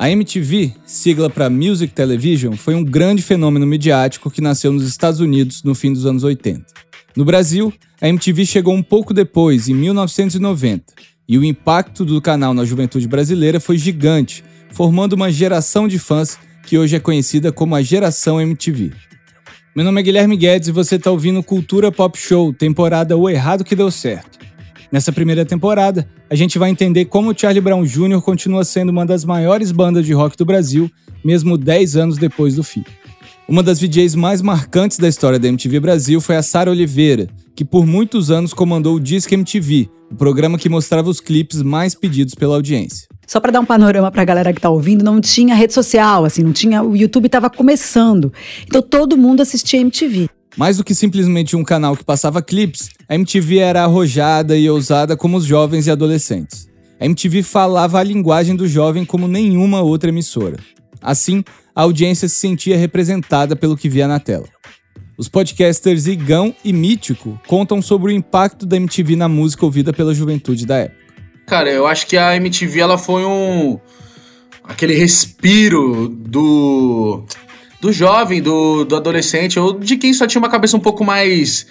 A MTV, sigla para Music Television, foi um grande fenômeno midiático que nasceu nos Estados Unidos no fim dos anos 80. No Brasil, a MTV chegou um pouco depois, em 1990, e o impacto do canal na juventude brasileira foi gigante, formando uma geração de fãs que hoje é conhecida como a Geração MTV. Meu nome é Guilherme Guedes e você está ouvindo Cultura Pop Show, temporada O Errado Que Deu Certo. Nessa primeira temporada, a gente vai entender como o Charlie Brown Jr. continua sendo uma das maiores bandas de rock do Brasil, mesmo 10 anos depois do fim. Uma das VJs mais marcantes da história da MTV Brasil foi a Sara Oliveira, que por muitos anos comandou o Disque MTV, o programa que mostrava os clipes mais pedidos pela audiência. Só para dar um panorama para a galera que tá ouvindo, não tinha rede social, assim, não tinha, o YouTube estava começando. Então todo mundo assistia MTV. Mais do que simplesmente um canal que passava clipes, a MTV era arrojada e ousada como os jovens e adolescentes. A MTV falava a linguagem do jovem como nenhuma outra emissora. Assim, a audiência se sentia representada pelo que via na tela. Os podcasters Igão e Mítico contam sobre o impacto da MTV na música ouvida pela juventude da época. Cara, eu acho que a MTV ela foi um aquele respiro do do jovem, do, do adolescente, ou de quem só tinha uma cabeça um pouco mais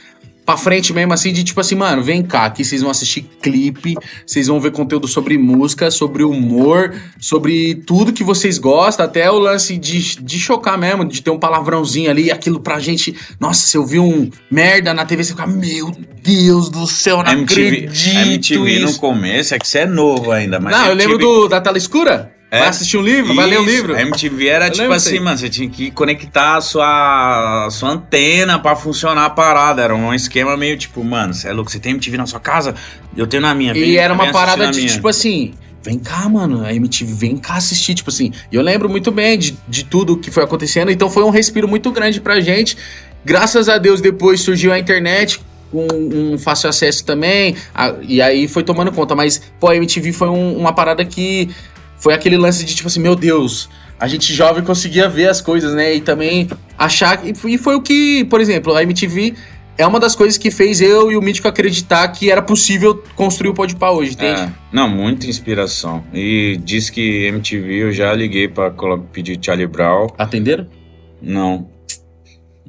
pra frente mesmo, assim, de tipo assim, mano, vem cá, aqui vocês vão assistir clipe, vocês vão ver conteúdo sobre música, sobre humor, sobre tudo que vocês gostam, até o lance de, de chocar mesmo, de ter um palavrãozinho ali, aquilo pra gente, nossa, se eu vi um merda na TV, você fica, meu Deus do céu, não MTV, acredito MTV isso. no começo, é que você é novo ainda, mas não, eu MTV lembro do, da tela escura. É, vai assistir um livro, vai ler um livro. A MTV era Eu tipo assim, mano, você tinha que conectar a sua, a sua antena pra funcionar a parada. Era um esquema meio tipo, mano, você é louco, você tem MTV na sua casa? Eu tenho na minha. E vem- era uma parada de, minha. tipo assim, vem cá, mano, a MTV, vem cá assistir, tipo assim. E eu lembro muito bem de, de tudo que foi acontecendo, então foi um respiro muito grande pra gente. Graças a Deus, depois surgiu a internet com um fácil acesso também, a- e aí foi tomando conta. Mas, pô, a MTV foi um- uma parada que foi aquele lance de, tipo assim, meu Deus, a gente jovem conseguia ver as coisas, né? E também achar. que- E foi o que, por exemplo, a MTV é uma das coisas que fez eu e o Mítico acreditar que era possível construir o Podpah hoje, entende? É, não, muita inspiração. E diz que MTV eu já liguei pra pedir Charlie Brown. Atenderam? Não.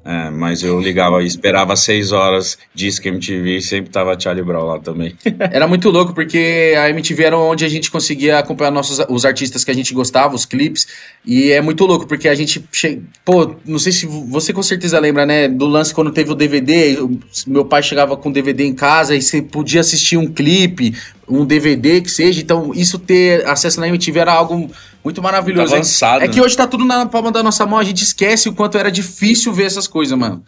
É, mas eu ligava e esperava seis horas, que MTV sempre tava Charlie Brown lá também. Era muito louco, porque a MTV era onde a gente conseguia acompanhar nossos, os artistas que a gente gostava, os clipes. E é muito louco, porque a gente. Che... Pô, não sei se você com certeza lembra, né? Do lance quando teve o DVD. eu- Meu pai chegava com DVD em casa e você podia assistir um clipe, um DVD que seja. Então, isso ter acesso na MTV era algo muito maravilhoso. Muito avançado, é que né? hoje tá tudo na palma da nossa mão, a gente esquece o quanto era difícil ver essas coisas, mano.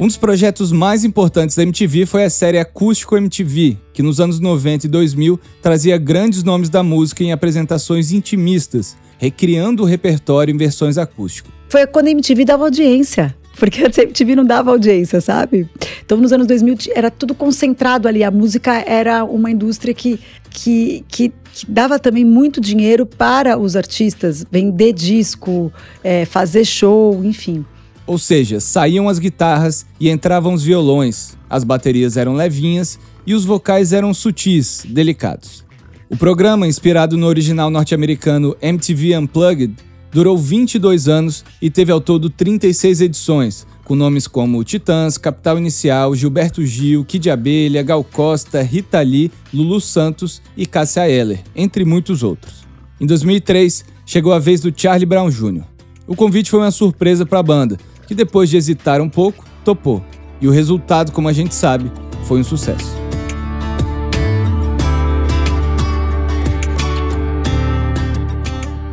Um dos projetos mais importantes da MTV foi a série Acústico MTV, que nos anos 90 e 2000 trazia grandes nomes da música em apresentações intimistas, recriando o repertório em versões acústicas. Foi quando a MTV dava audiência. Porque a MTV não dava audiência, sabe? Então, nos anos 2000, ti- era tudo concentrado ali. A música era uma indústria que, que, que, que dava também muito dinheiro para os artistas. Vender disco, é, fazer show, enfim. Ou seja, saíam as guitarras e entravam os violões, as baterias eram levinhas e os vocais eram sutis, delicados. O programa, inspirado no original norte-americano MTV Unplugged, durou 22 anos e teve ao todo 36 edições, com nomes como Titãs, Capital Inicial, Gilberto Gil, Kid Abelha, Gal Costa, Rita Lee, Lulu Santos e Cássia Eller, entre muitos outros. Em 2003, chegou a vez do Charlie Brown Jr. O convite foi uma surpresa para a banda, que depois de hesitar um pouco, topou. E o resultado, como a gente sabe, foi um sucesso.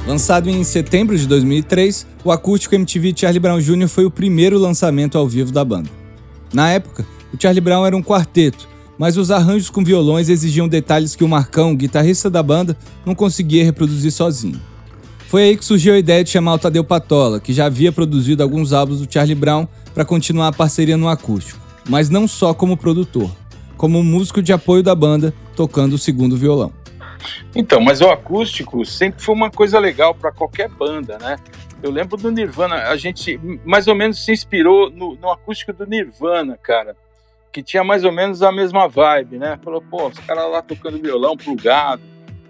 Lançado em setembro de 2003, o acústico MTV Charlie Brown Jr. foi o primeiro lançamento ao vivo da banda. Na época, o Charlie Brown era um quarteto, mas os arranjos com violões exigiam detalhes que o Marcão, guitarrista da banda, não conseguia reproduzir sozinho. Foi aí que surgiu a ideia de chamar o Tadeu Patola, que já havia produzido alguns álbuns do Charlie Brown, para continuar a parceria no acústico, mas não só como produtor, como músico de apoio da banda, tocando o segundo violão. Então, mas o acústico sempre foi uma coisa legal para qualquer banda, né? Eu lembro do Nirvana, a gente mais ou menos se inspirou no, no acústico do Nirvana, cara. que tinha mais ou menos a mesma vibe, né? Falou, pô, os caras lá tocando violão plugado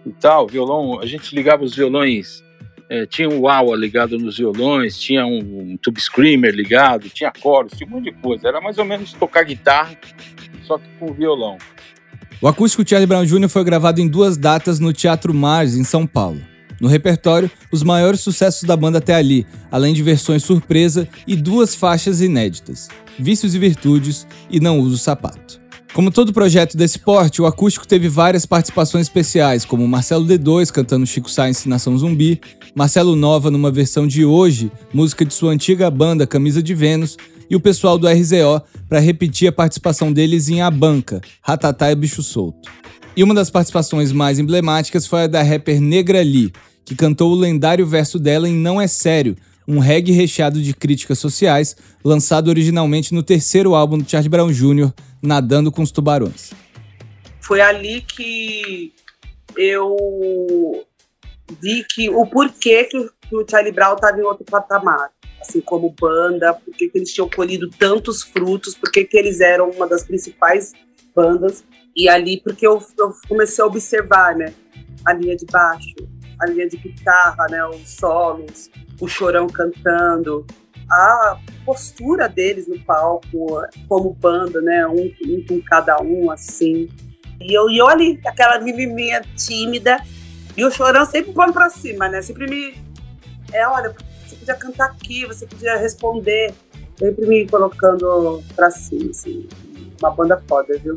e tal, violão, a gente ligava os violões, é, tinha um wah ligado nos violões, tinha um, um tube screamer ligado, tinha coros, tinha um monte de coisa. Era mais ou menos tocar guitarra, só que com violão. O acústico Charlie Brown Jr. foi gravado em duas datas no Teatro Mars, em São Paulo. No repertório, os maiores sucessos da banda até ali, além de versões surpresa e duas faixas inéditas: Vícios e Virtudes e Não Uso Sapato. Como todo projeto desse porte, o acústico teve várias participações especiais, como Marcelo D2 cantando Chico Science Nação Zumbi, Marcelo Nova numa versão de Hoje, música de sua antiga banda Camisa de Vênus, e o pessoal do RZO para repetir a participação deles em A Banca, Ratatá e Bicho Solto. E uma das participações mais emblemáticas foi a da rapper Negra Lee, que cantou o lendário verso dela em Não É Sério, um reggae recheado de críticas sociais, lançado originalmente no terceiro álbum do Charlie Brown Jr., Nadando com os Tubarões. Foi ali que eu vi que o porquê que o Charlie Brown estava em outro patamar, assim como banda, porque que eles tinham colhido tantos frutos, porque que eles eram uma das principais bandas. E ali, porque eu, eu comecei a observar, né, a linha de baixo, a linha de guitarra, né, os solos, o chorão cantando, a postura deles no palco, como banda, né, um, um com cada um, assim. E eu, e eu ali, aquela menininha tímida, e o chorão sempre põe pra cima, né, sempre me... É, olha, você podia cantar aqui, você podia responder, sempre me colocando pra cima, assim. Uma banda foda, viu?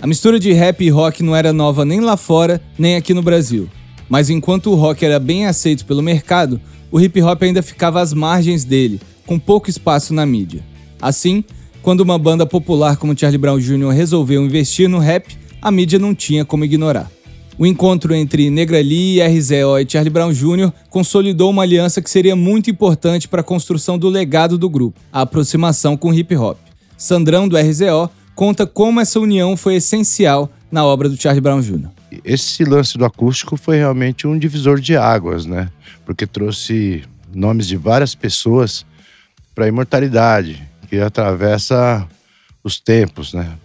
A mistura de rap e rock não era nova nem lá fora, nem aqui no Brasil. Mas enquanto o rock era bem aceito pelo mercado, o hip hop ainda ficava às margens dele, com pouco espaço na mídia. Assim, quando uma banda popular como Charlie Brown Jr. resolveu investir no rap, a mídia não tinha como ignorar. O encontro entre Negra Lee, RZO e Charlie Brown Jr. consolidou uma aliança que seria muito importante para a construção do legado do grupo, a aproximação com o hip hop. Sandrão, do RZO, conta como essa união foi essencial na obra do Charlie Brown Jr esse lance do acústico foi realmente um divisor de águas, né? Porque trouxe nomes de várias pessoas para a imortalidade, que atravessa os tempos, né?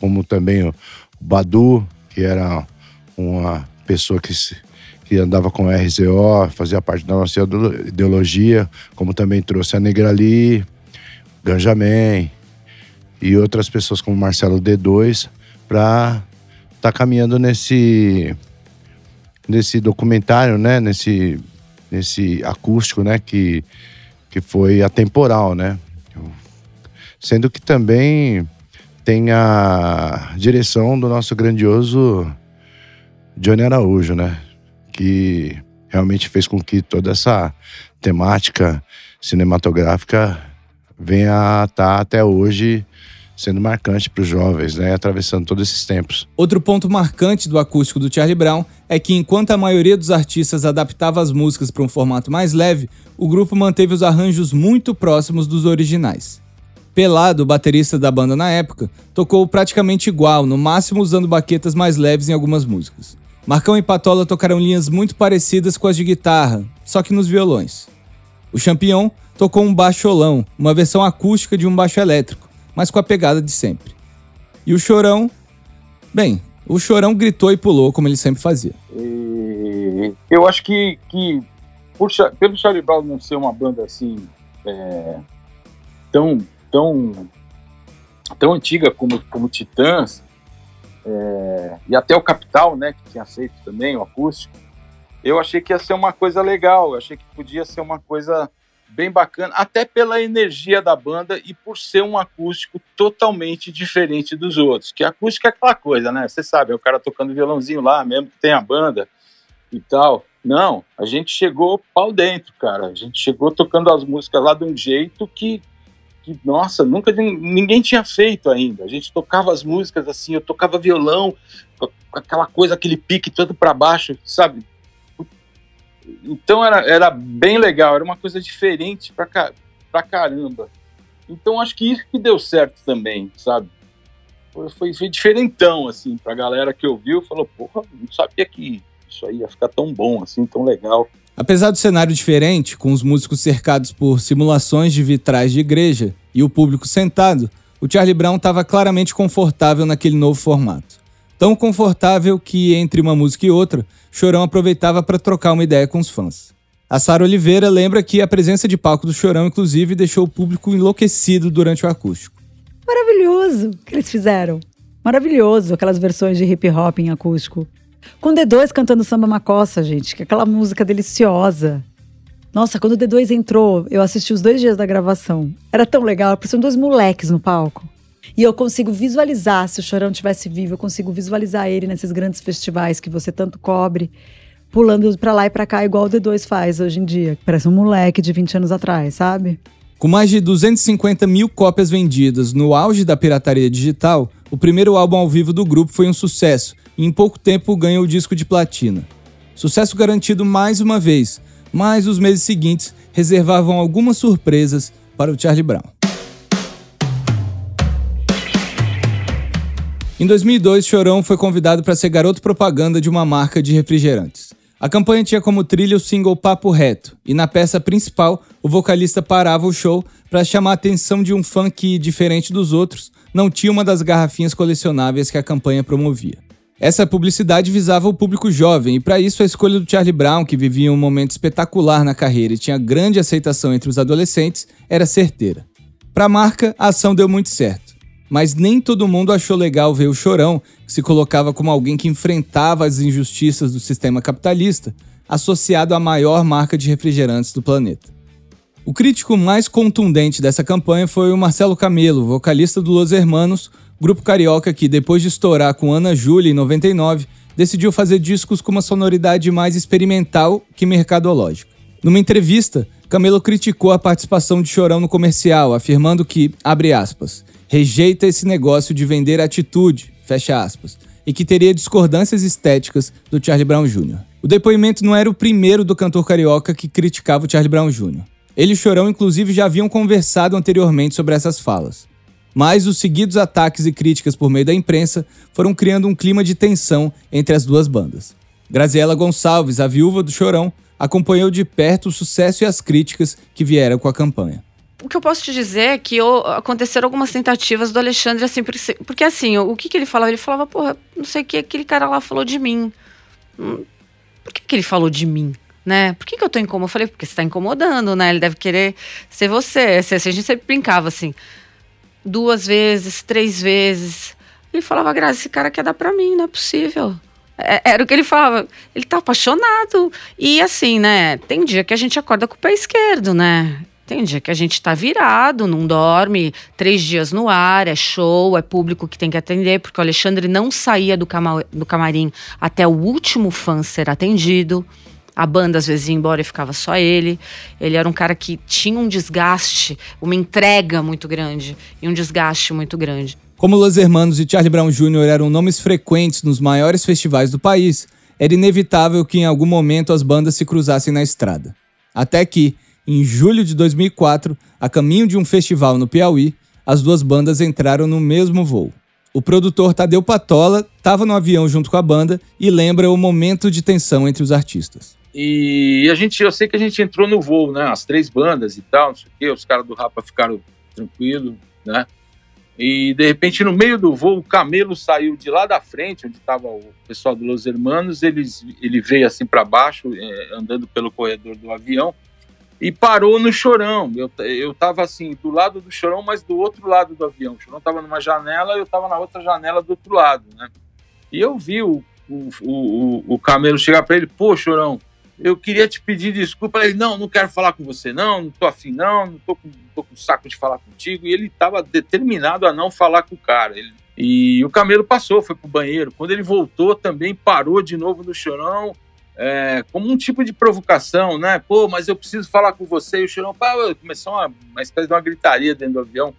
Como também o Badu, que era uma pessoa que, que andava com RZO, fazia parte da nossa ideologia, como também trouxe a Negrali, Ganjamin e outras pessoas como Marcelo D2 para tá caminhando nesse nesse documentário, né? Nesse nesse acústico, né? Que que foi atemporal, né? Sendo que também tem a direção do nosso grandioso Johnny Araújo, né? Que realmente fez com que toda essa temática cinematográfica venha a estar tá até hoje sendo marcante para os jovens, né, atravessando todos esses tempos. Outro ponto marcante do acústico do Charlie Brown é que enquanto a maioria dos artistas adaptava as músicas para um formato mais leve, o grupo manteve os arranjos muito próximos dos originais. Pelado, baterista da banda na época, tocou praticamente igual, no máximo usando baquetas mais leves em algumas músicas. Marcão e Patola tocaram linhas muito parecidas com as de guitarra, só que nos violões. O Champion tocou um baixolão, uma versão acústica de um baixo elétrico mas com a pegada de sempre. E o Chorão, bem, o Chorão gritou e pulou como ele sempre fazia. Eu acho que, que por, pelo Charlie Brown não ser uma banda assim é, tão tão tão antiga como como Titãs é, e até o Capital, né, que tinha aceito também o acústico, eu achei que ia ser uma coisa legal, eu achei que podia ser uma coisa bem bacana, até pela energia da banda e por ser um acústico totalmente diferente dos outros. Que acústico é aquela coisa, né? Você sabe, é o cara tocando violãozinho lá, mesmo que tem a banda e tal. Não, a gente chegou pau dentro, cara. A gente chegou tocando as músicas lá de um jeito que, que nossa, nunca ninguém tinha feito ainda. A gente tocava as músicas assim, eu tocava violão, aquela coisa, aquele pique todo para baixo, sabe? Então era, era bem legal, era uma coisa diferente pra, pra caramba. Então acho que isso que deu certo também, sabe? Foi, foi, foi diferentão, assim, pra galera que ouviu, falou, porra, não sabia que isso aí ia ficar tão bom, assim, tão legal. Apesar do cenário diferente, com os músicos cercados por simulações de vitrais de igreja e o público sentado, o Charlie Brown estava claramente confortável naquele novo formato. Tão confortável que, entre uma música e outra, Chorão aproveitava para trocar uma ideia com os fãs. A Sara Oliveira lembra que a presença de palco do Chorão, inclusive, deixou o público enlouquecido durante o acústico. Maravilhoso que eles fizeram. Maravilhoso aquelas versões de hip hop em acústico. Com D2 cantando samba macossa, gente, que é aquela música deliciosa. Nossa, quando o D2 entrou, eu assisti os dois dias da gravação. Era tão legal, pareciam dois moleques no palco. E eu consigo visualizar, se o Chorão tivesse vivo, eu consigo visualizar ele nesses grandes festivais que você tanto cobre, pulando pra lá e pra cá, igual o D2 faz hoje em dia. Parece um moleque de 20 anos atrás, sabe? Com mais de 250 mil cópias vendidas no auge da pirataria digital, o primeiro álbum ao vivo do grupo foi um sucesso e em pouco tempo ganhou o disco de platina. Sucesso garantido mais uma vez, mas os meses seguintes reservavam algumas surpresas para o Charlie Brown. Em 2002, Chorão foi convidado para ser garoto propaganda de uma marca de refrigerantes. A campanha tinha como trilha o single Papo Reto, e na peça principal, o vocalista parava o show para chamar a atenção de um fã que, diferente dos outros, não tinha uma das garrafinhas colecionáveis que a campanha promovia. Essa publicidade visava o público jovem, e para isso a escolha do Charlie Brown, que vivia um momento espetacular na carreira e tinha grande aceitação entre os adolescentes, era certeira. Para a marca, a ação deu muito certo. Mas nem todo mundo achou legal ver o Chorão, que se colocava como alguém que enfrentava as injustiças do sistema capitalista, associado à maior marca de refrigerantes do planeta. O crítico mais contundente dessa campanha foi o Marcelo Camelo, vocalista do Los Hermanos, grupo carioca que, depois de estourar com Ana Júlia em 99, decidiu fazer discos com uma sonoridade mais experimental que mercadológica. Numa entrevista, Camelo criticou a participação de Chorão no comercial, afirmando que, abre aspas, rejeita esse negócio de vender atitude, fecha aspas, e que teria discordâncias estéticas do Charlie Brown Jr. O depoimento não era o primeiro do cantor carioca que criticava o Charlie Brown Jr. Ele e Chorão, inclusive, já haviam conversado anteriormente sobre essas falas mas os seguidos ataques e críticas por meio da imprensa foram criando um clima de tensão entre as duas bandas. Graziela Gonçalves, a viúva do Chorão, acompanhou de perto o sucesso e as críticas que vieram com a campanha. O que eu posso te dizer é que aconteceram algumas tentativas do Alexandre, assim, porque, porque assim, o, que, que ele falava? Ele falava, porra, não sei o que aquele cara lá falou de mim. Hum, por que, que ele falou de mim? Né? Por que, que eu tô incomodando? Eu falei, porque você tá incomodando, né? Ele deve querer ser você. A gente sempre brincava assim duas vezes, três vezes. Ele falava, Graça, esse cara quer dar pra mim, não é possível. É, era o que ele falava. Ele tá apaixonado. E assim, né? Tem dia que a gente acorda com o pé esquerdo, né? Tem dia que a gente tá virado, não dorme, três dias no ar, é show, é público que tem que atender, porque o Alexandre não saía do, cama do camarim até o último fã ser atendido. A banda às vezes ia embora e ficava só ele. Ele era um cara que tinha um desgaste, uma entrega muito grande e um desgaste muito grande. Como Los Hermanos e Charlie Brown Jr. eram nomes frequentes nos maiores festivais do país, era inevitável que em algum momento as bandas se cruzassem na estrada. Até que, em julho de 2004, a caminho de um festival no Piauí, as duas bandas entraram no mesmo voo. O produtor Tadeu Patola estava no avião junto com a banda e lembra o momento de tensão entre os artistas. E a gente, eu sei que a gente entrou no voo, né? As três bandas e tal, não sei o quê. Os caras do Rapa ficaram tranquilos, né? E de repente, no meio do voo, o camelo saiu de lá da frente, onde estava o pessoal do Los Hermanos. Eles, ele veio assim para baixo, é, andando pelo corredor do avião, e parou no chorão. Eu, eu tava assim, do lado do chorão, mas do outro lado do avião. O chorão tava numa janela, eu tava na outra janela do outro lado, né? E eu vi o, o, o, o camelo chegar para ele, pô, chorão, eu queria te pedir desculpa. Ele, não, não quero falar com você, não, não tô afim, não, não tô com, tô com saco de falar contigo. E ele estava determinado a não falar com o cara. Ele, e o camelo passou, foi pro banheiro. Quando ele voltou, também parou de novo no chorão, é, como um tipo de provocação, né? Pô, mas eu preciso falar com você. E o chorão pá, começou uma, uma espécie de uma gritaria dentro do avião.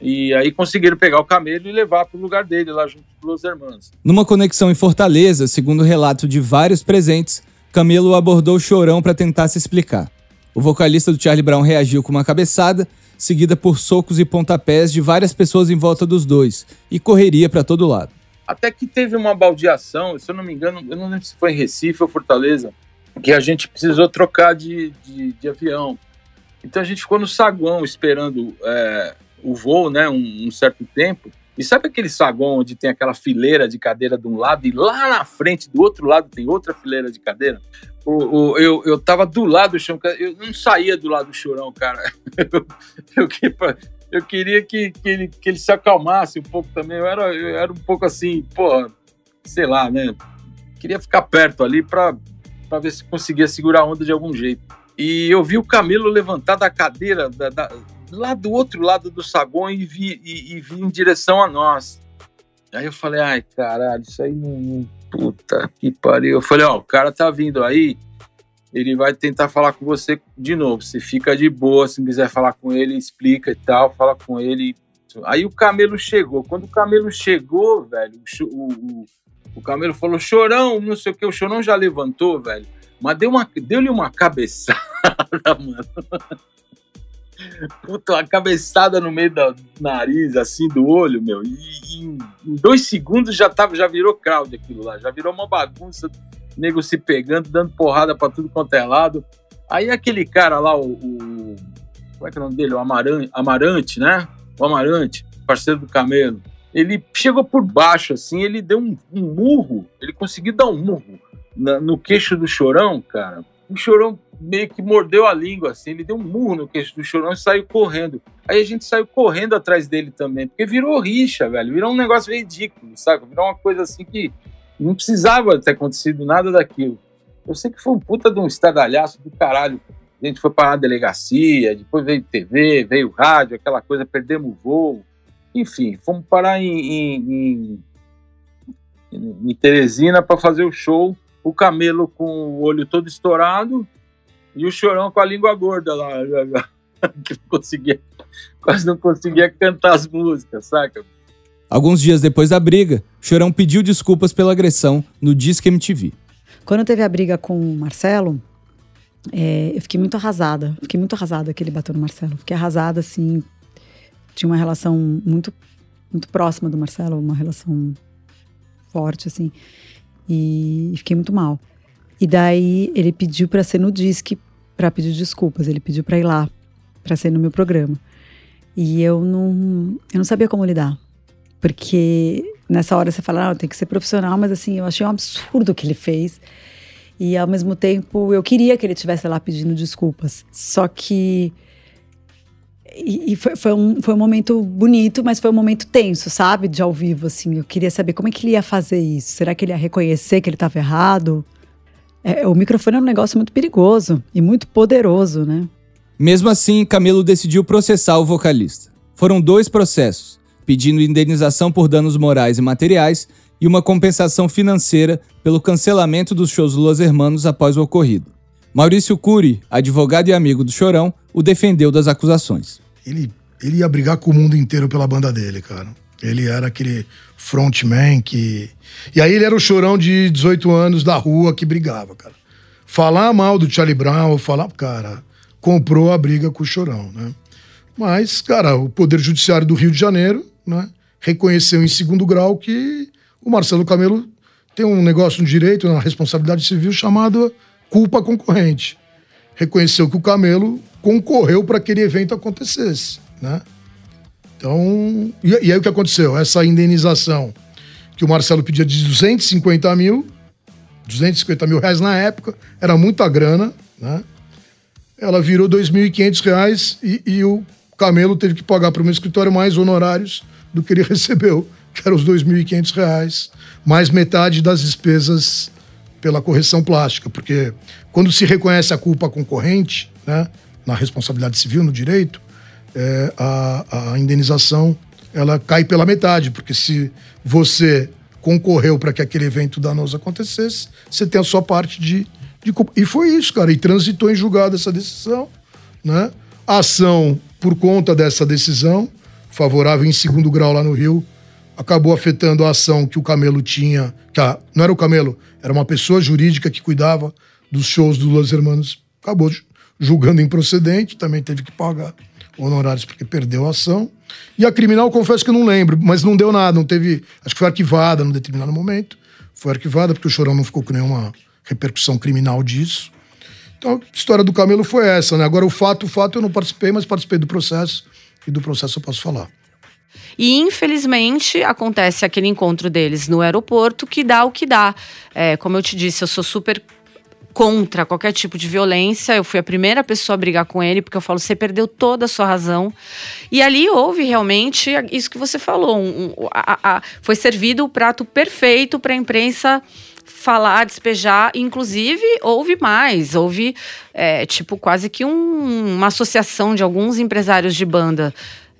E aí conseguiram pegar o camelo e levar para o lugar dele, lá junto com os irmãos. Numa conexão em Fortaleza, segundo o relato de vários presentes, Camilo abordou o chorão para tentar se explicar. O vocalista do Charlie Brown reagiu com uma cabeçada, seguida por socos e pontapés de várias pessoas em volta dos dois, e correria para todo lado. Até que teve uma baldeação, se eu não me engano, eu não lembro se foi em Recife ou Fortaleza, que a gente precisou trocar de, de, de avião. Então a gente ficou no saguão esperando é, o voo, né, um, um certo tempo. E sabe aquele saguão onde tem aquela fileira de cadeira de um lado e lá na frente, do outro lado, tem outra fileira de cadeira? O, o, eu, eu tava do lado do chão, eu não saía do lado do chorão, cara. Eu, eu, eu queria que, que, ele, que ele se acalmasse um pouco também. Eu era, eu era um pouco assim, pô, sei lá, né? Queria ficar perto ali para ver se conseguia segurar a onda de algum jeito. E eu vi o Camilo levantar da cadeira, da, da, lá do outro lado do saguão e vi, e, e vi em direção a nós. Aí eu falei, ai, caralho, isso aí não. Puta que pariu. Eu falei, ó, o cara tá vindo aí, ele vai tentar falar com você de novo. Você fica de boa, se quiser falar com ele, explica e tal, fala com ele. Aí o camelo chegou. Quando o camelo chegou, velho, o, o, o camelo falou, chorão, não sei o que, o chorão já levantou, velho. Mas deu uma, deu-lhe uma cabeçada, mano. Puta, uma cabeçada no meio do nariz, assim, do olho, meu. E, em dois segundos já, tava, já virou crowd aquilo lá. Já virou uma bagunça, nego se pegando, dando porrada pra tudo quanto é lado. Aí aquele cara lá, o. o como é que é o nome dele? O Amarante, Amarante, né? O Amarante, parceiro do Camelo. Ele chegou por baixo, assim, ele deu um, um murro, ele conseguiu dar um murro na, no queixo do chorão, cara. O chorão meio que mordeu a língua, assim, ele deu um murro no queixo do chorão e saiu correndo. Aí a gente saiu correndo atrás dele também, porque virou rixa, velho, virou um negócio ridículo, sabe? Virou uma coisa assim que não precisava ter acontecido nada daquilo. Eu sei que foi um puta de um estadalhaço do caralho. A gente foi parar na delegacia, depois veio TV, veio rádio, aquela coisa, perdemos o voo. Enfim, fomos parar em, em, em, em Teresina para fazer o show. O camelo com o olho todo estourado e o chorão com a língua gorda lá, que não conseguia, quase não conseguia cantar as músicas, saca? Alguns dias depois da briga, Chorão pediu desculpas pela agressão no Disque MTV. Quando teve a briga com o Marcelo, é, eu fiquei muito arrasada. Fiquei muito arrasada que ele bateu no Marcelo. Fiquei arrasada, assim. Tinha uma relação muito, muito próxima do Marcelo, uma relação forte, assim. E fiquei muito mal. E daí ele pediu para ser no disque para pedir desculpas. Ele pediu para ir lá para ser no meu programa. E eu não, eu não sabia como lidar. Porque nessa hora você fala, ah, tem que ser profissional, mas assim, eu achei um absurdo o que ele fez. E ao mesmo tempo, eu queria que ele estivesse lá pedindo desculpas. Só que. E, e foi, foi, um, foi um momento bonito, mas foi um momento tenso, sabe? De ao vivo, assim. Eu queria saber como é que ele ia fazer isso. Será que ele ia reconhecer que ele estava errado? É, o microfone é um negócio muito perigoso e muito poderoso, né? Mesmo assim, Camilo decidiu processar o vocalista. Foram dois processos, pedindo indenização por danos morais e materiais e uma compensação financeira pelo cancelamento dos shows do Los Hermanos após o ocorrido. Maurício Cury, advogado e amigo do Chorão, o defendeu das acusações. Ele, ele ia brigar com o mundo inteiro pela banda dele, cara. Ele era aquele frontman que. E aí ele era o chorão de 18 anos da rua que brigava, cara. Falar mal do Charlie Brown, falar, cara, comprou a briga com o chorão, né? Mas, cara, o Poder Judiciário do Rio de Janeiro, né, reconheceu em segundo grau que o Marcelo Camelo tem um negócio no direito, na responsabilidade civil, chamado culpa concorrente. Reconheceu que o Camelo concorreu para que aquele evento acontecesse, né? Então, e, e, aí o que aconteceu? Essa indenização que o Marcelo pedia de 250 mil, 250 mil reais na época, era muita grana, né? Ela virou 2.500 reais e, e o Camelo teve que pagar para o meu escritório mais honorários do que ele recebeu, que eram os 2.500 reais, mais metade das despesas pela correção plástica, porque quando se reconhece a culpa concorrente, né, na responsabilidade civil, no direito, é, a, a indenização ela cai pela metade, porque se você concorreu para que aquele evento danoso acontecesse, você tem a sua parte de, de culpa. E foi isso, cara. E transitou em julgado essa decisão, né? A ação, por conta dessa decisão, favorável em segundo grau lá no Rio, acabou afetando a ação que o Camelo tinha, que a, não era o Camelo, era uma pessoa jurídica que cuidava dos shows dos Los Hermanos, acabou julgando improcedente, também teve que pagar honorários porque perdeu a ação. E a criminal, confesso que não lembro, mas não deu nada, não teve. Acho que foi arquivada num determinado momento. Foi arquivada porque o Chorão não ficou com nenhuma repercussão criminal disso. Então, a história do Camelo foi essa, né? Agora, o fato, o fato, eu não participei, mas participei do processo e do processo eu posso falar. E infelizmente acontece aquele encontro deles no aeroporto que dá o que dá. É, como eu te disse, eu sou super contra qualquer tipo de violência. Eu fui a primeira pessoa a brigar com ele, porque eu falo, você perdeu toda a sua razão. E ali houve realmente isso que você falou. Um, um, a, a, foi servido o prato perfeito para a imprensa falar, despejar. Inclusive, houve mais. Houve, é, tipo, quase que um, uma associação de alguns empresários de banda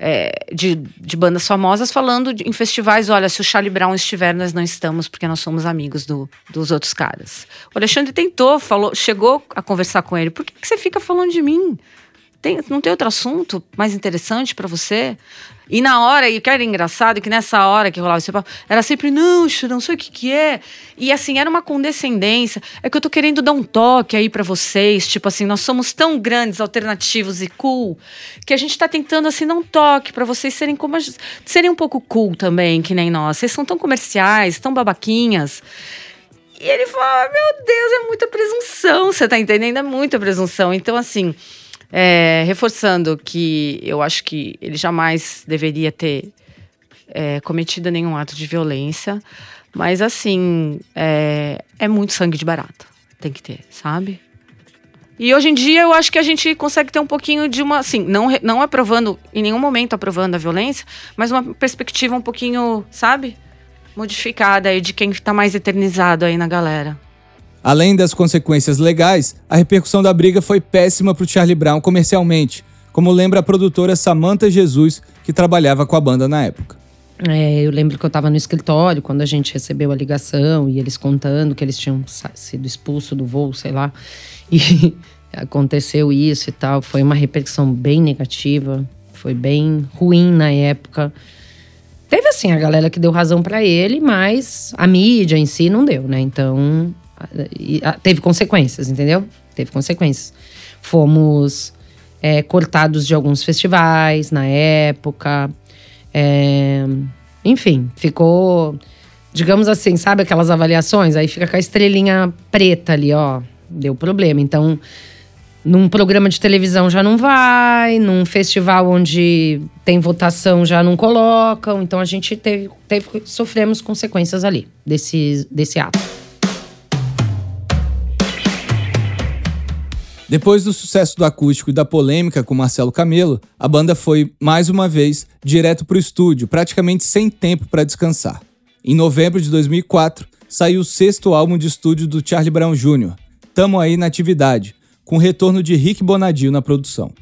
é, de, de, bandas famosas falando de, em festivais: olha, se o Charlie Brown estiver, nós não estamos, porque nós somos amigos do, dos outros caras. O Alexandre tentou, falou, chegou a conversar com ele: por que, que você fica falando de mim? Tem, não tem outro assunto mais interessante para você? E na hora, e o que era engraçado, que nessa hora que rolava esse papo, era sempre, não, não sei o que que é. E assim, era uma condescendência. É que eu tô querendo dar um toque aí para vocês, tipo assim, nós somos tão grandes, alternativos e cool, que a gente tá tentando assim dar um toque para vocês serem como serem um pouco cool também, que nem nós. Vocês são tão comerciais, tão babaquinhas. E ele fala: Meu Deus, é muita presunção, você tá entendendo? É muita presunção. Então, assim, é, reforçando que eu acho que ele jamais deveria ter é, cometido nenhum ato de violência, mas assim, é, é muito sangue de barata. Tem que ter, sabe? E hoje em dia eu acho que a gente consegue ter um pouquinho de uma, assim, não, não aprovando, em nenhum momento aprovando a violência, mas uma perspectiva um pouquinho, sabe? Modificada aí de quem está mais eternizado aí na galera. Além das consequências legais, a repercussão da briga foi péssima para o Charlie Brown comercialmente, como lembra a produtora Samantha Jesus, que trabalhava com a banda na época. É, eu lembro que eu estava no escritório quando a gente recebeu a ligação e eles contando que eles tinham sido expulsos do voo, sei lá. E aconteceu isso e tal. Foi uma repercussão bem negativa, foi bem ruim na época. Teve assim a galera que deu razão para ele, mas a mídia em si não deu, né? Então teve consequências, entendeu? Teve consequências. Fomos é, cortados de alguns festivais na época. É, enfim, ficou, digamos assim, sabe aquelas avaliações? Aí fica com a estrelinha preta ali, ó. Deu problema. Então, num programa de televisão já não vai, num festival onde tem votação já não colocam. Então a gente teve, teve sofremos consequências ali desse, desse ato. Depois do sucesso do acústico e da polêmica com Marcelo Camelo, a banda foi, mais uma vez, direto para o estúdio, praticamente sem tempo para descansar. Em novembro de 2004, saiu o sexto álbum de estúdio do Charlie Brown Jr., Tamo Aí na Atividade, com o retorno de Rick Bonadio na produção.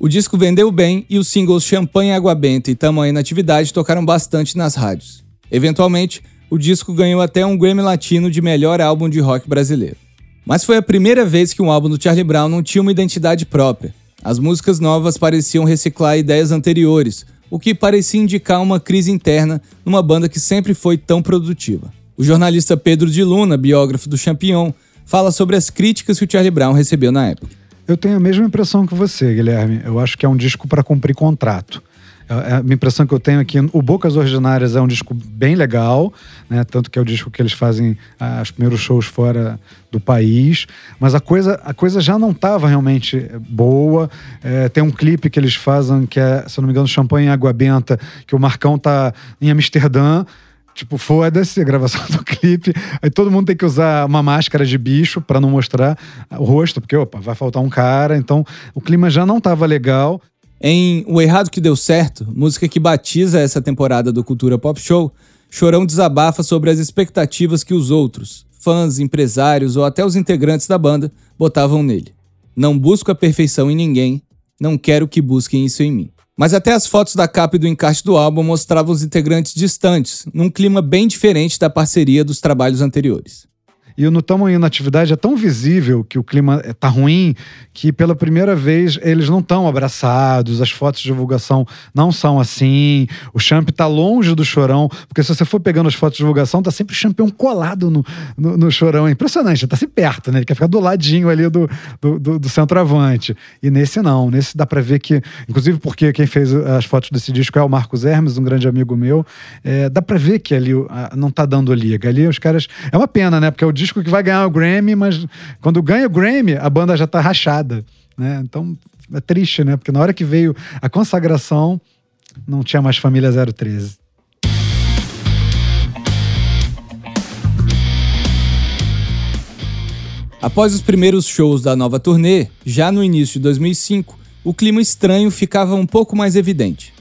O disco vendeu bem e os singles Champanhe Água Benta e Tamo Aí na Atividade tocaram bastante nas rádios. Eventualmente, o disco ganhou até um Grammy Latino de melhor álbum de rock brasileiro. Mas foi a primeira vez que um álbum do Charlie Brown não tinha uma identidade própria. As músicas novas pareciam reciclar ideias anteriores, o que parecia indicar uma crise interna numa banda que sempre foi tão produtiva. O jornalista Pedro de Luna, biógrafo do Champion, fala sobre as críticas que o Charlie Brown recebeu na época. Eu tenho a mesma impressão que você, Guilherme. Eu acho que é um disco para cumprir contrato. É, a minha impressão que eu tenho aqui, o Bocas Ordinárias é um disco bem legal, né? Tanto que é o disco que eles fazem ah, os primeiros shows fora do país, mas a coisa, a coisa já não estava realmente boa. É, tem um clipe que eles fazem que é, se eu não me engano, Champanhe em Água Benta, que o Marcão tá em Amsterdã. Tipo, foda-se a gravação do clipe. Aí todo mundo tem que usar uma máscara de bicho para não mostrar o rosto, porque, opa, vai faltar um cara. Então, o clima já não estava legal. Em O Errado Que Deu Certo, música que batiza essa temporada do Cultura Pop Show, Chorão desabafa sobre as expectativas que os outros, fãs, empresários ou até os integrantes da banda, botavam nele. Não busco a perfeição em ninguém, não quero que busquem isso em mim. Mas até as fotos da capa e do encarte do álbum mostravam os integrantes distantes, num clima bem diferente da parceria dos trabalhos anteriores. E no Tamo Indo Atividade é tão visível que o clima tá ruim que pela primeira vez eles não estão abraçados, as fotos de divulgação não são assim, o Champ tá longe do chorão, porque se você for pegando as fotos de divulgação, tá sempre o Champion colado no, no, no chorão. É impressionante, tá sempre perto, né? Ele quer ficar do ladinho ali do, do, do, do centroavante. E nesse não, nesse dá pra ver que, inclusive porque quem fez as fotos desse disco é o Marcos Hermes, um grande amigo meu, é, dá pra ver que ali não tá dando liga. Ali os caras. É uma pena, né? Porque é o disco disco que vai ganhar o Grammy, mas quando ganha o Grammy, a banda já tá rachada. Né? Então é triste, né? Porque na hora que veio a consagração, não tinha mais família 013. Após os primeiros shows da nova turnê, já no início de 2005, o clima estranho ficava um pouco mais evidente.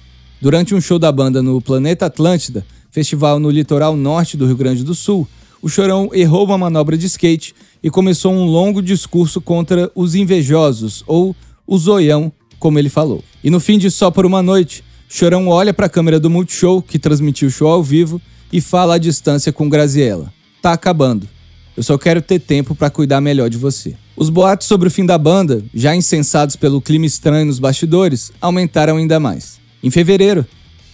Durante um show da banda no Planeta Atlântida, festival no litoral norte do Rio Grande do Sul, o Chorão errou uma manobra de skate e começou um longo discurso contra os invejosos, ou o zoião, como ele falou. E no fim de Só por uma Noite, Chorão olha para a câmera do Multishow, que transmitiu o show ao vivo, e fala à distância com Graziella. Tá acabando. Eu só quero ter tempo para cuidar melhor de você. Os boatos sobre o fim da banda, já insensados pelo clima estranho nos bastidores, aumentaram ainda mais. Em fevereiro,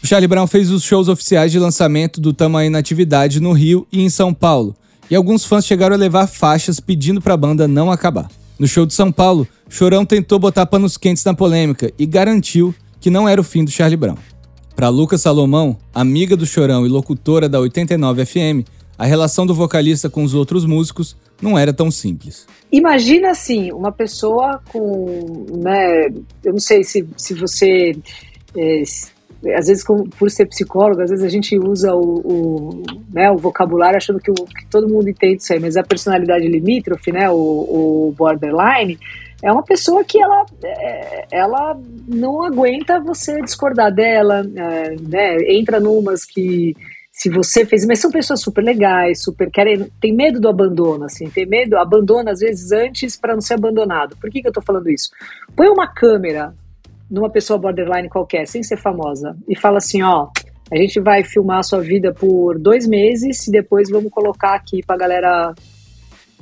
o Charlie Brown fez os shows oficiais de lançamento do na Atividade no Rio e em São Paulo, e alguns fãs chegaram a levar faixas pedindo para a banda não acabar. No show de São Paulo, Chorão tentou botar panos quentes na polêmica e garantiu que não era o fim do Charlie Brown. Para Lucas Salomão, amiga do Chorão e locutora da 89 FM, a relação do vocalista com os outros músicos não era tão simples. Imagina assim, uma pessoa com, né, eu não sei se, se você, é, às vezes por ser psicólogo, às vezes a gente usa o, o, né, o vocabulário achando que, o, que, todo mundo entende isso aí, mas a personalidade limítrofe, né, o, o borderline, é uma pessoa que ela, é, ela não aguenta você discordar dela, é, né, entra numas que se você fez, mas são pessoas super legais, super querem, tem medo do abandono, assim, tem medo, abandona às vezes antes para não ser abandonado. Por que, que eu tô falando isso? Põe uma câmera numa pessoa borderline qualquer, sem ser famosa, e fala assim, ó, a gente vai filmar a sua vida por dois meses e depois vamos colocar aqui pra galera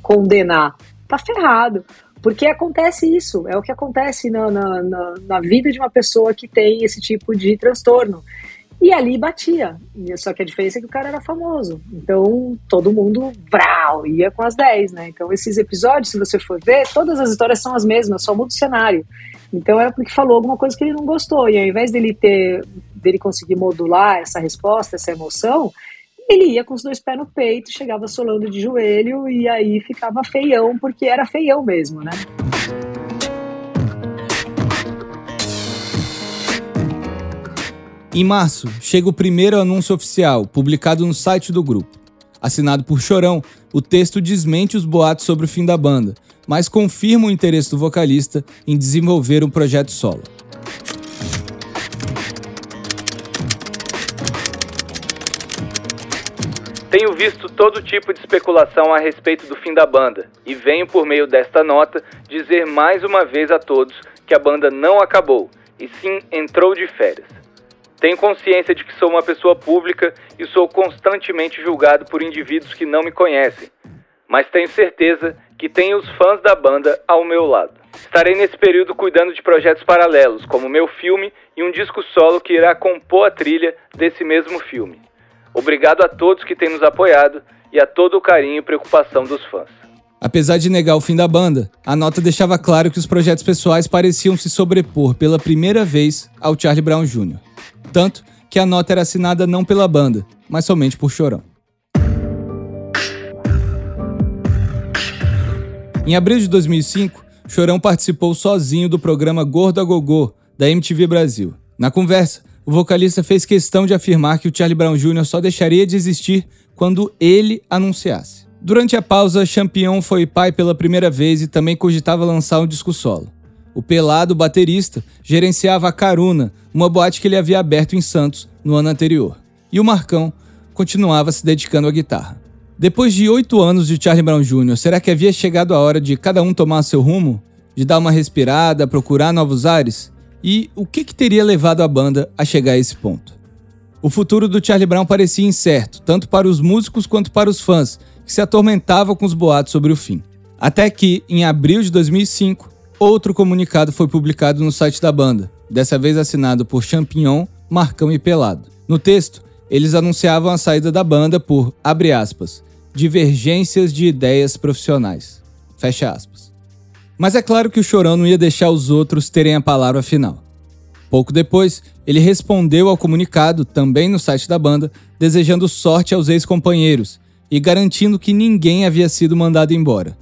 condenar. Tá ferrado. Porque acontece isso, é o que acontece na, na, na, na vida de uma pessoa que tem esse tipo de transtorno. E ali batia. Só que a diferença é que o cara era famoso. Então todo mundo brau, ia com as 10, né? Então esses episódios, se você for ver, todas as histórias são as mesmas, só muda o cenário. Então era porque falou alguma coisa que ele não gostou. E ao invés dele ter dele conseguir modular essa resposta, essa emoção, ele ia com os dois pés no peito, chegava solando de joelho e aí ficava feião, porque era feião mesmo, né? Em março, chega o primeiro anúncio oficial, publicado no site do grupo. Assinado por Chorão, o texto desmente os boatos sobre o fim da banda, mas confirma o interesse do vocalista em desenvolver um projeto solo. Tenho visto todo tipo de especulação a respeito do fim da banda e venho, por meio desta nota, dizer mais uma vez a todos que a banda não acabou e sim entrou de férias. Tenho consciência de que sou uma pessoa pública e sou constantemente julgado por indivíduos que não me conhecem, mas tenho certeza que tenho os fãs da banda ao meu lado. Estarei nesse período cuidando de projetos paralelos, como meu filme e um disco solo que irá compor a trilha desse mesmo filme. Obrigado a todos que têm nos apoiado e a todo o carinho e preocupação dos fãs. Apesar de negar o fim da banda, a nota deixava claro que os projetos pessoais pareciam se sobrepor pela primeira vez ao Charlie Brown Jr. Tanto que a nota era assinada não pela banda, mas somente por Chorão. Em abril de 2005, Chorão participou sozinho do programa Gordo a Gogô, da MTV Brasil. Na conversa, o vocalista fez questão de afirmar que o Charlie Brown Jr. só deixaria de existir quando ele anunciasse. Durante a pausa, Champion foi pai pela primeira vez e também cogitava lançar um disco solo. O Pelado, baterista, gerenciava a Caruna, uma boate que ele havia aberto em Santos no ano anterior. E o Marcão continuava se dedicando à guitarra. Depois de oito anos de Charlie Brown Jr., será que havia chegado a hora de cada um tomar seu rumo? De dar uma respirada, procurar novos ares? E o que, que teria levado a banda a chegar a esse ponto? O futuro do Charlie Brown parecia incerto, tanto para os músicos quanto para os fãs, que se atormentavam com os boatos sobre o fim. Até que, em abril de 2005, Outro comunicado foi publicado no site da banda, dessa vez assinado por Champignon, Marcão e Pelado. No texto, eles anunciavam a saída da banda por, abre aspas, divergências de ideias profissionais. Fecha aspas. Mas é claro que o Chorão não ia deixar os outros terem a palavra final. Pouco depois, ele respondeu ao comunicado, também no site da banda, desejando sorte aos ex-companheiros e garantindo que ninguém havia sido mandado embora,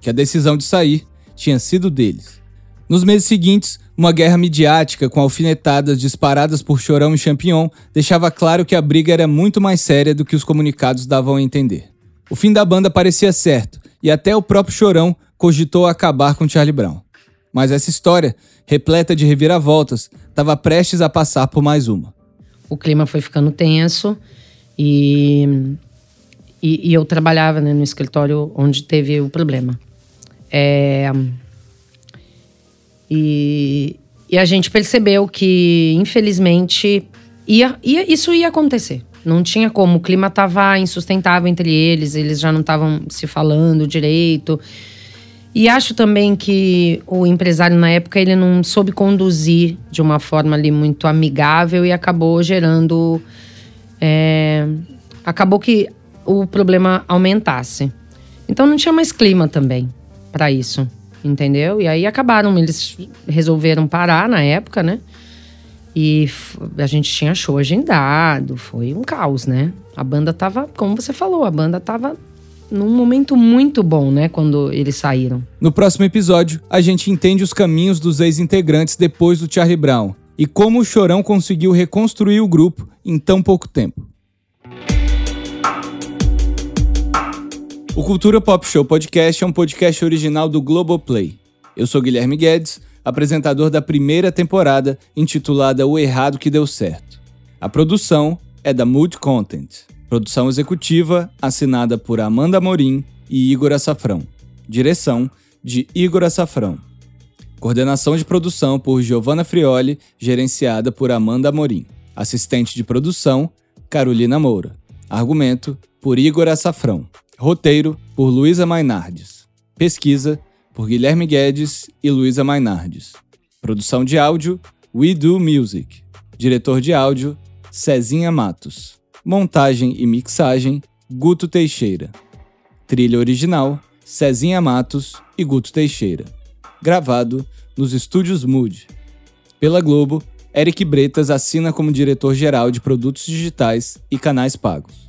que a decisão de sair tinha sido deles. Nos meses seguintes, Uma guerra midiática com alfinetadas disparadas por Chorão e Champignon deixava claro que a briga era muito mais séria do que os comunicados davam a entender. O fim da banda parecia certo, e até o próprio Chorão cogitou acabar com Charlie Brown. Mas essa história, repleta de reviravoltas, estava prestes a passar por mais uma. O clima foi ficando tenso e, e, e eu trabalhava né, no escritório onde teve o problema. É, e, e a gente percebeu que, infelizmente, ia, ia, isso ia acontecer. Não tinha como. O clima estava insustentável entre eles, eles já não estavam se falando direito. E acho também que o empresário na época ele não soube conduzir de uma forma ali muito amigável e acabou gerando. É, acabou que o problema aumentasse. Então não tinha mais clima também para isso, entendeu? E aí acabaram, eles resolveram parar na época, né? E a gente tinha show agendado, foi um caos, né? A banda tava, como você falou, a banda tava num momento muito bom, né, quando eles saíram. No próximo episódio, a gente entende os caminhos dos ex-integrantes depois do Charlie Brown e como o Chorão conseguiu reconstruir o grupo em tão pouco tempo. O Cultura Pop Show Podcast é um podcast original do Globoplay. Eu sou Guilherme Guedes, apresentador da primeira temporada, intitulada O Errado que Deu Certo. A produção é da Mood Content. Produção executiva assinada por Amanda Morim e Igor Açafrão. Direção de Igor Açafrão. Coordenação de produção por Giovanna Frioli, gerenciada por Amanda Morim. Assistente de produção, Carolina Moura. Argumento, por Igor Açafrão. Roteiro, por Luísa Mainardes. Pesquisa, por Guilherme Guedes e Luísa Mainardes. Produção de áudio, We Do Music. Diretor de áudio, Cezinha Matos. Montagem e mixagem, Guto Teixeira. Trilha original, Cezinha Matos e Guto Teixeira. Gravado nos estúdios Mood. Pela Globo, Eric Bretas assina como diretor-geral de produtos digitais e canais pagos.